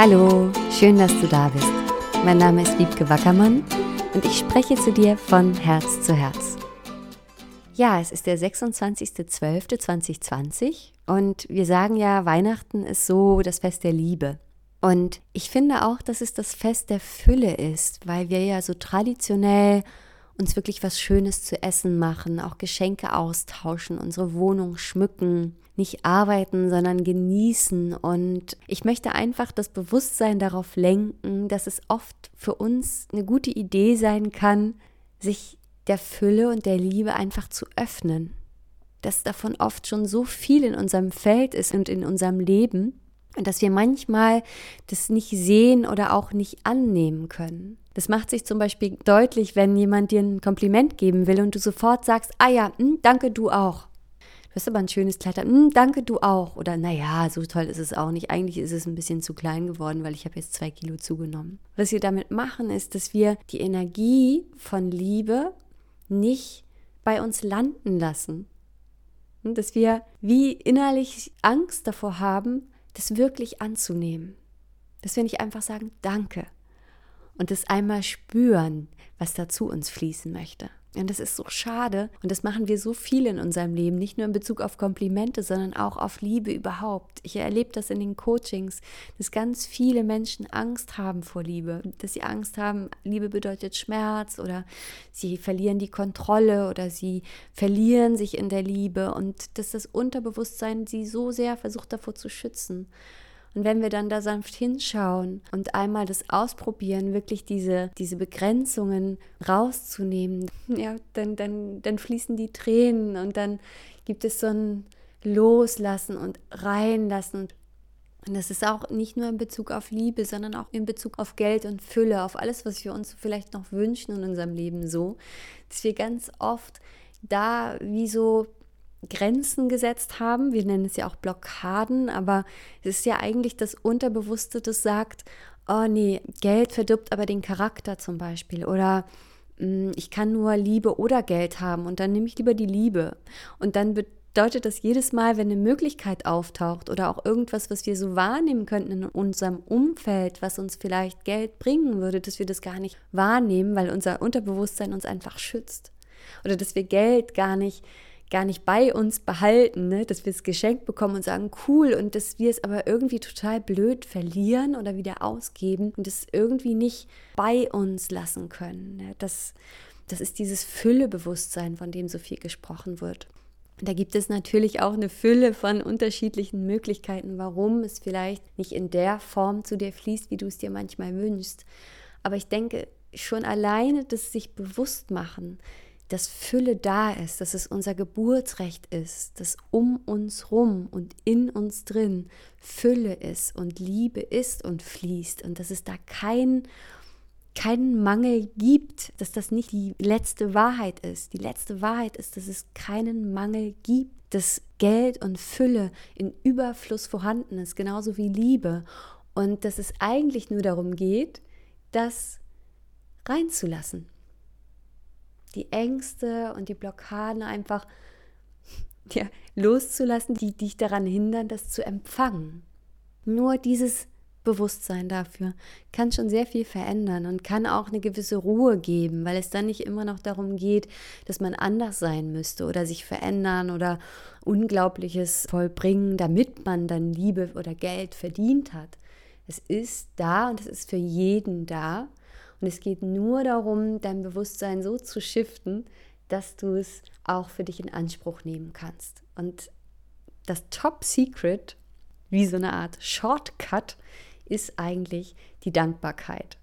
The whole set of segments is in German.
Hallo, schön, dass du da bist. Mein Name ist Wiebke Wackermann und ich spreche zu dir von Herz zu Herz. Ja, es ist der 26.12.2020 und wir sagen ja, Weihnachten ist so das Fest der Liebe. Und ich finde auch, dass es das Fest der Fülle ist, weil wir ja so traditionell uns wirklich was Schönes zu essen machen, auch Geschenke austauschen, unsere Wohnung schmücken, nicht arbeiten, sondern genießen. Und ich möchte einfach das Bewusstsein darauf lenken, dass es oft für uns eine gute Idee sein kann, sich der Fülle und der Liebe einfach zu öffnen. Dass davon oft schon so viel in unserem Feld ist und in unserem Leben, dass wir manchmal das nicht sehen oder auch nicht annehmen können. Das macht sich zum Beispiel deutlich, wenn jemand dir ein Kompliment geben will und du sofort sagst, ah ja, mh, hm, danke du auch. Du hast aber ein schönes Kleid, mh, hm, danke du auch. Oder naja, so toll ist es auch nicht. Eigentlich ist es ein bisschen zu klein geworden, weil ich habe jetzt zwei Kilo zugenommen. Was wir damit machen, ist, dass wir die Energie von Liebe nicht bei uns landen lassen. Dass wir wie innerlich Angst davor haben, das wirklich anzunehmen. Dass wir nicht einfach sagen, danke. Und das einmal spüren, was da zu uns fließen möchte. Und das ist so schade. Und das machen wir so viel in unserem Leben, nicht nur in Bezug auf Komplimente, sondern auch auf Liebe überhaupt. Ich erlebe das in den Coachings, dass ganz viele Menschen Angst haben vor Liebe. Dass sie Angst haben, Liebe bedeutet Schmerz oder sie verlieren die Kontrolle oder sie verlieren sich in der Liebe. Und dass das Unterbewusstsein sie so sehr versucht davor zu schützen. Und wenn wir dann da sanft hinschauen und einmal das ausprobieren, wirklich diese, diese Begrenzungen rauszunehmen, ja, dann, dann, dann fließen die Tränen und dann gibt es so ein Loslassen und Reinlassen. Und das ist auch nicht nur in Bezug auf Liebe, sondern auch in Bezug auf Geld und Fülle, auf alles, was wir uns vielleicht noch wünschen in unserem Leben so, dass wir ganz oft da wie so Grenzen gesetzt haben. Wir nennen es ja auch Blockaden, aber es ist ja eigentlich das Unterbewusste, das sagt, oh nee, Geld verdirbt aber den Charakter zum Beispiel oder mm, ich kann nur Liebe oder Geld haben und dann nehme ich lieber die Liebe. Und dann bedeutet das jedes Mal, wenn eine Möglichkeit auftaucht oder auch irgendwas, was wir so wahrnehmen könnten in unserem Umfeld, was uns vielleicht Geld bringen würde, dass wir das gar nicht wahrnehmen, weil unser Unterbewusstsein uns einfach schützt. Oder dass wir Geld gar nicht gar nicht bei uns behalten, ne? dass wir es geschenkt bekommen und sagen, cool, und dass wir es aber irgendwie total blöd verlieren oder wieder ausgeben und es irgendwie nicht bei uns lassen können. Ne? Das, das ist dieses Füllebewusstsein, von dem so viel gesprochen wird. da gibt es natürlich auch eine Fülle von unterschiedlichen Möglichkeiten, warum es vielleicht nicht in der Form zu dir fließt, wie du es dir manchmal wünschst. Aber ich denke, schon alleine das sich bewusst machen, dass Fülle da ist, dass es unser Geburtsrecht ist, dass um uns rum und in uns drin Fülle ist und Liebe ist und fließt und dass es da kein keinen Mangel gibt, dass das nicht die letzte Wahrheit ist. Die letzte Wahrheit ist, dass es keinen Mangel gibt, dass Geld und Fülle in Überfluss vorhanden ist, genauso wie Liebe. Und dass es eigentlich nur darum geht, das reinzulassen, die Ängste und die Blockaden einfach ja, loszulassen, die dich daran hindern, das zu empfangen. Nur dieses Bewusstsein dafür kann schon sehr viel verändern und kann auch eine gewisse Ruhe geben, weil es dann nicht immer noch darum geht, dass man anders sein müsste oder sich verändern oder Unglaubliches vollbringen, damit man dann Liebe oder Geld verdient hat. Es ist da und es ist für jeden da und es geht nur darum, dein Bewusstsein so zu shiften, dass du es auch für dich in Anspruch nehmen kannst. Und das Top Secret, wie so eine Art Shortcut, ist eigentlich die Dankbarkeit.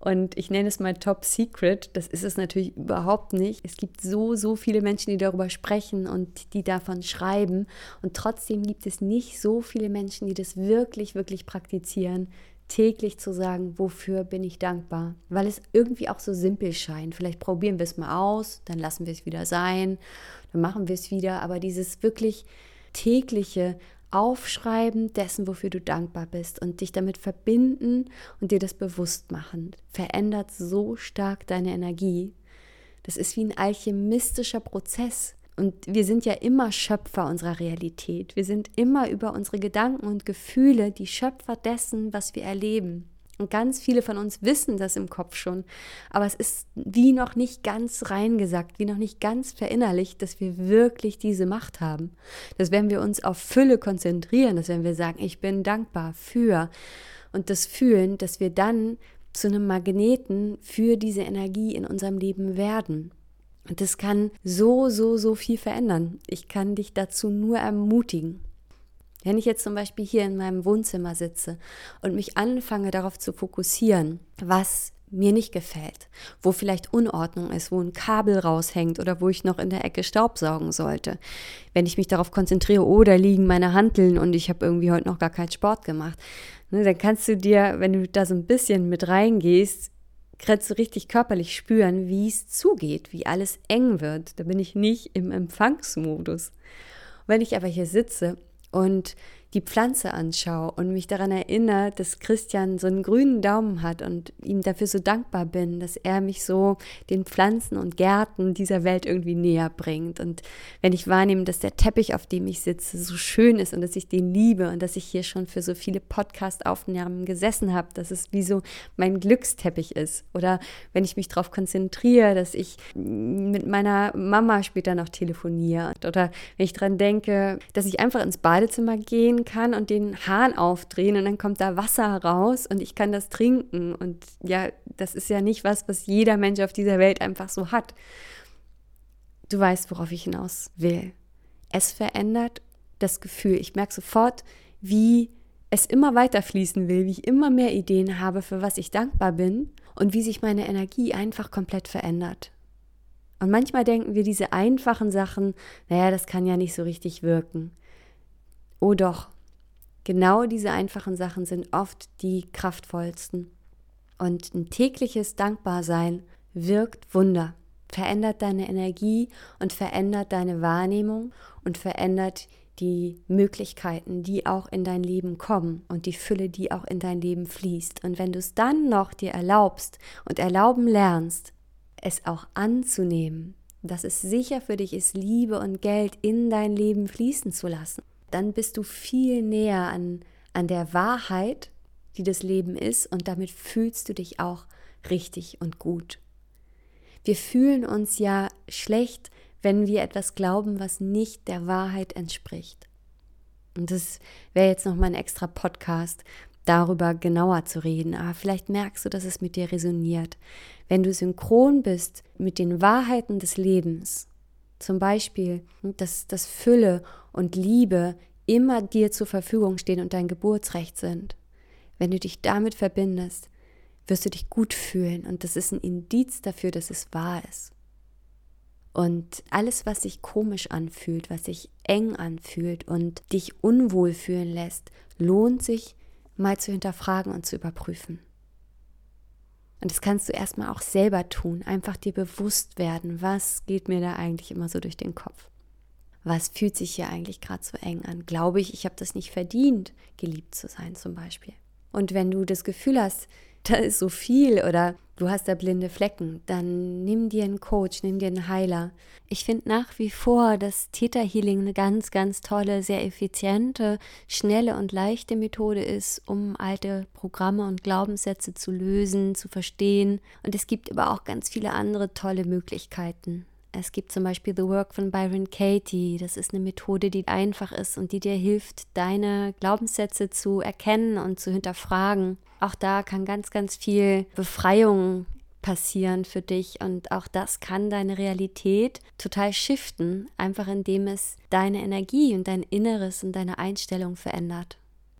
Und ich nenne es mal Top Secret. Das ist es natürlich überhaupt nicht. Es gibt so, so viele Menschen, die darüber sprechen und die davon schreiben. Und trotzdem gibt es nicht so viele Menschen, die das wirklich, wirklich praktizieren, täglich zu sagen, wofür bin ich dankbar, weil es irgendwie auch so simpel scheint. Vielleicht probieren wir es mal aus, dann lassen wir es wieder sein, dann machen wir es wieder, aber dieses wirklich tägliche Aufschreiben dessen, wofür du dankbar bist und dich damit verbinden und dir das bewusst machen, verändert so stark deine Energie. Das ist wie ein alchemistischer Prozess. Und wir sind ja immer Schöpfer unserer Realität. Wir sind immer über unsere Gedanken und Gefühle die Schöpfer dessen, was wir erleben. Und ganz viele von uns wissen das im Kopf schon. Aber es ist wie noch nicht ganz reingesagt, wie noch nicht ganz verinnerlicht, dass wir wirklich diese Macht haben. Dass wenn wir uns auf Fülle konzentrieren, dass wenn wir sagen, ich bin dankbar für und das fühlen, dass wir dann zu einem Magneten für diese Energie in unserem Leben werden. Und das kann so, so, so viel verändern. Ich kann dich dazu nur ermutigen. Wenn ich jetzt zum Beispiel hier in meinem Wohnzimmer sitze und mich anfange darauf zu fokussieren, was mir nicht gefällt, wo vielleicht Unordnung ist, wo ein Kabel raushängt oder wo ich noch in der Ecke Staubsaugen sollte. Wenn ich mich darauf konzentriere, oh, liegen meine Hanteln und ich habe irgendwie heute noch gar keinen Sport gemacht, ne, dann kannst du dir, wenn du da so ein bisschen mit reingehst, kannst du richtig körperlich spüren, wie es zugeht, wie alles eng wird. Da bin ich nicht im Empfangsmodus. Wenn ich aber hier sitze und die Pflanze anschaue und mich daran erinnere, dass Christian so einen grünen Daumen hat und ihm dafür so dankbar bin, dass er mich so den Pflanzen und Gärten dieser Welt irgendwie näher bringt. Und wenn ich wahrnehme, dass der Teppich, auf dem ich sitze, so schön ist und dass ich den liebe und dass ich hier schon für so viele Podcast-Aufnahmen gesessen habe, dass es wie so mein Glücksteppich ist. Oder wenn ich mich darauf konzentriere, dass ich mit meiner Mama später noch telefoniere. Oder wenn ich daran denke, dass ich einfach ins Badezimmer gehen kann und den Hahn aufdrehen und dann kommt da Wasser raus und ich kann das trinken. Und ja, das ist ja nicht was, was jeder Mensch auf dieser Welt einfach so hat. Du weißt, worauf ich hinaus will. Es verändert das Gefühl. Ich merke sofort, wie es immer weiter fließen will, wie ich immer mehr Ideen habe, für was ich dankbar bin und wie sich meine Energie einfach komplett verändert. Und manchmal denken wir diese einfachen Sachen, naja, das kann ja nicht so richtig wirken. Oh doch, genau diese einfachen Sachen sind oft die kraftvollsten. Und ein tägliches Dankbarsein wirkt Wunder, verändert deine Energie und verändert deine Wahrnehmung und verändert die Möglichkeiten, die auch in dein Leben kommen und die Fülle, die auch in dein Leben fließt. Und wenn du es dann noch dir erlaubst und erlauben lernst, es auch anzunehmen, dass es sicher für dich ist, Liebe und Geld in dein Leben fließen zu lassen, dann bist du viel näher an, an der Wahrheit, die das Leben ist, und damit fühlst du dich auch richtig und gut. Wir fühlen uns ja schlecht, wenn wir etwas glauben, was nicht der Wahrheit entspricht. Und das wäre jetzt nochmal ein extra Podcast, darüber genauer zu reden. Aber vielleicht merkst du, dass es mit dir resoniert. Wenn du synchron bist mit den Wahrheiten des Lebens, zum Beispiel, dass, dass Fülle und Liebe immer dir zur Verfügung stehen und dein Geburtsrecht sind. Wenn du dich damit verbindest, wirst du dich gut fühlen und das ist ein Indiz dafür, dass es wahr ist. Und alles, was sich komisch anfühlt, was sich eng anfühlt und dich unwohl fühlen lässt, lohnt sich mal zu hinterfragen und zu überprüfen. Und das kannst du erstmal auch selber tun, einfach dir bewusst werden, was geht mir da eigentlich immer so durch den Kopf. Was fühlt sich hier eigentlich gerade so eng an? Glaube ich, ich habe das nicht verdient, geliebt zu sein zum Beispiel. Und wenn du das Gefühl hast, da ist so viel oder du hast da blinde Flecken, dann nimm dir einen Coach, nimm dir einen Heiler. Ich finde nach wie vor, dass Theta Healing eine ganz, ganz tolle, sehr effiziente, schnelle und leichte Methode ist, um alte Programme und Glaubenssätze zu lösen, zu verstehen. Und es gibt aber auch ganz viele andere tolle Möglichkeiten. Es gibt zum Beispiel The Work von Byron Katie. Das ist eine Methode, die einfach ist und die dir hilft, deine Glaubenssätze zu erkennen und zu hinterfragen. Auch da kann ganz, ganz viel Befreiung passieren für dich und auch das kann deine Realität total shiften, einfach indem es deine Energie und dein Inneres und deine Einstellung verändert.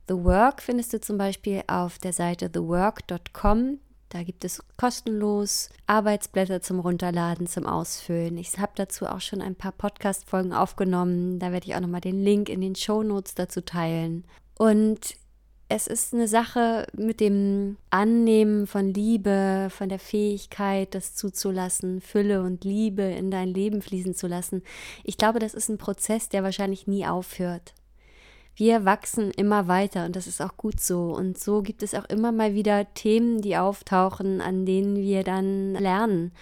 The Work findest du zum Beispiel auf der Seite thework.com. Da gibt es kostenlos Arbeitsblätter zum Runterladen, zum Ausfüllen. Ich habe dazu auch schon ein paar Podcast-Folgen aufgenommen. Da werde ich auch nochmal den Link in den Show Notes dazu teilen. Und es ist eine Sache mit dem Annehmen von Liebe, von der Fähigkeit, das zuzulassen, Fülle und Liebe in dein Leben fließen zu lassen. Ich glaube, das ist ein Prozess, der wahrscheinlich nie aufhört. Wir wachsen immer weiter und das ist auch gut so. Und so gibt es auch immer mal wieder Themen, die auftauchen, an denen wir dann lernen.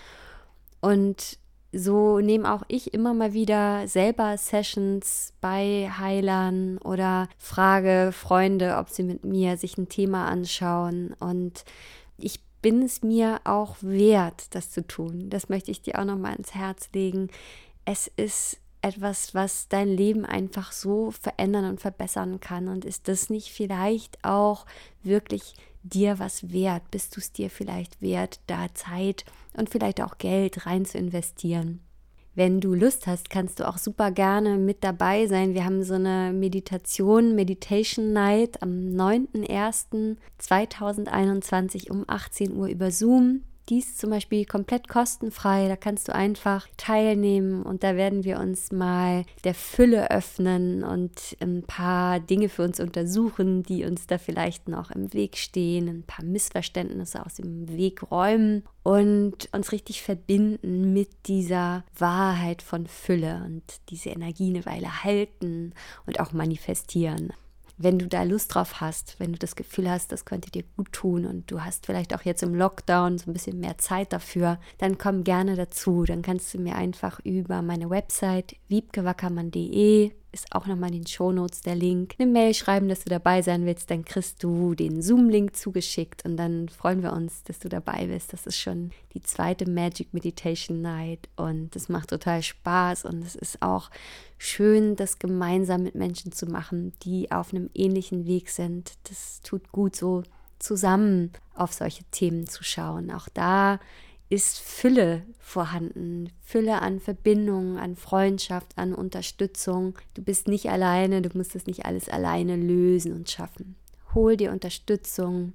Und so nehme auch ich immer mal wieder selber Sessions bei Heilern oder frage Freunde, ob sie mit mir sich ein Thema anschauen. Und ich bin es mir auch wert, das zu tun. Das möchte ich dir auch nochmal ins Herz legen. Es ist etwas, was dein Leben einfach so verändern und verbessern kann. Und ist das nicht vielleicht auch wirklich dir was wert? Bist du es dir vielleicht wert, da Zeit und vielleicht auch Geld rein zu investieren? Wenn du Lust hast, kannst du auch super gerne mit dabei sein. Wir haben so eine Meditation, Meditation Night am 9.01.2021 um 18 Uhr über Zoom. Dies zum Beispiel komplett kostenfrei. Da kannst du einfach teilnehmen und da werden wir uns mal der Fülle öffnen und ein paar Dinge für uns untersuchen, die uns da vielleicht noch im Weg stehen, ein paar Missverständnisse aus dem Weg räumen und uns richtig verbinden mit dieser Wahrheit von Fülle und diese Energie eine Weile halten und auch manifestieren wenn du da Lust drauf hast, wenn du das Gefühl hast, das könnte dir gut tun und du hast vielleicht auch jetzt im Lockdown so ein bisschen mehr Zeit dafür, dann komm gerne dazu. Dann kannst du mir einfach über meine Website wiebkewackermann.de ist auch nochmal in den Shownotes der Link. Eine Mail schreiben, dass du dabei sein willst, dann kriegst du den Zoom-Link zugeschickt und dann freuen wir uns, dass du dabei bist. Das ist schon die zweite Magic Meditation Night und es macht total Spaß und es ist auch schön, das gemeinsam mit Menschen zu machen, die auf einem ähnlichen Weg sind. Das tut gut, so zusammen auf solche Themen zu schauen. Auch da ist Fülle vorhanden. Fülle an Verbindungen, an Freundschaft, an Unterstützung. Du bist nicht alleine, du musst es nicht alles alleine lösen und schaffen. Hol dir Unterstützung,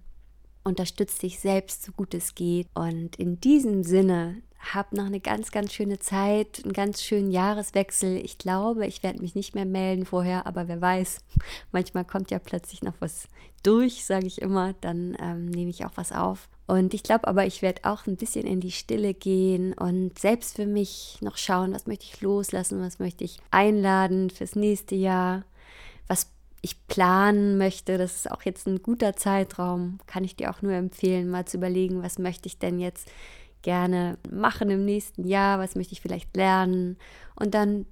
unterstütz dich selbst so gut es geht. Und in diesem Sinne, hab noch eine ganz, ganz schöne Zeit, einen ganz schönen Jahreswechsel. Ich glaube, ich werde mich nicht mehr melden vorher, aber wer weiß, manchmal kommt ja plötzlich noch was durch, sage ich immer. Dann ähm, nehme ich auch was auf. Und ich glaube aber, ich werde auch ein bisschen in die Stille gehen und selbst für mich noch schauen, was möchte ich loslassen, was möchte ich einladen fürs nächste Jahr, was ich planen möchte. Das ist auch jetzt ein guter Zeitraum, kann ich dir auch nur empfehlen, mal zu überlegen, was möchte ich denn jetzt gerne machen im nächsten Jahr, was möchte ich vielleicht lernen und dann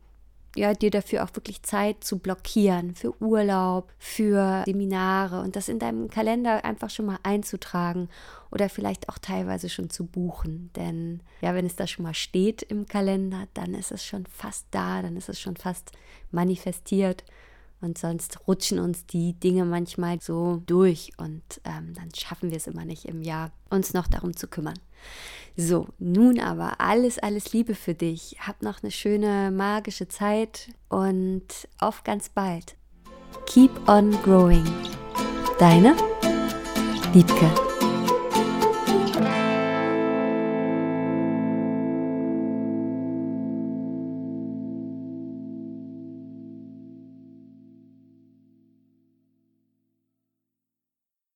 ja, dir dafür auch wirklich Zeit zu blockieren, für Urlaub, für Seminare und das in deinem Kalender einfach schon mal einzutragen oder vielleicht auch teilweise schon zu buchen. Denn ja, wenn es da schon mal steht im Kalender, dann ist es schon fast da, dann ist es schon fast manifestiert. Und sonst rutschen uns die Dinge manchmal so durch und ähm, dann schaffen wir es immer nicht im Jahr, uns noch darum zu kümmern. So, nun aber alles, alles Liebe für dich. Hab noch eine schöne magische Zeit und auf ganz bald. Keep on growing. Deine Liebke.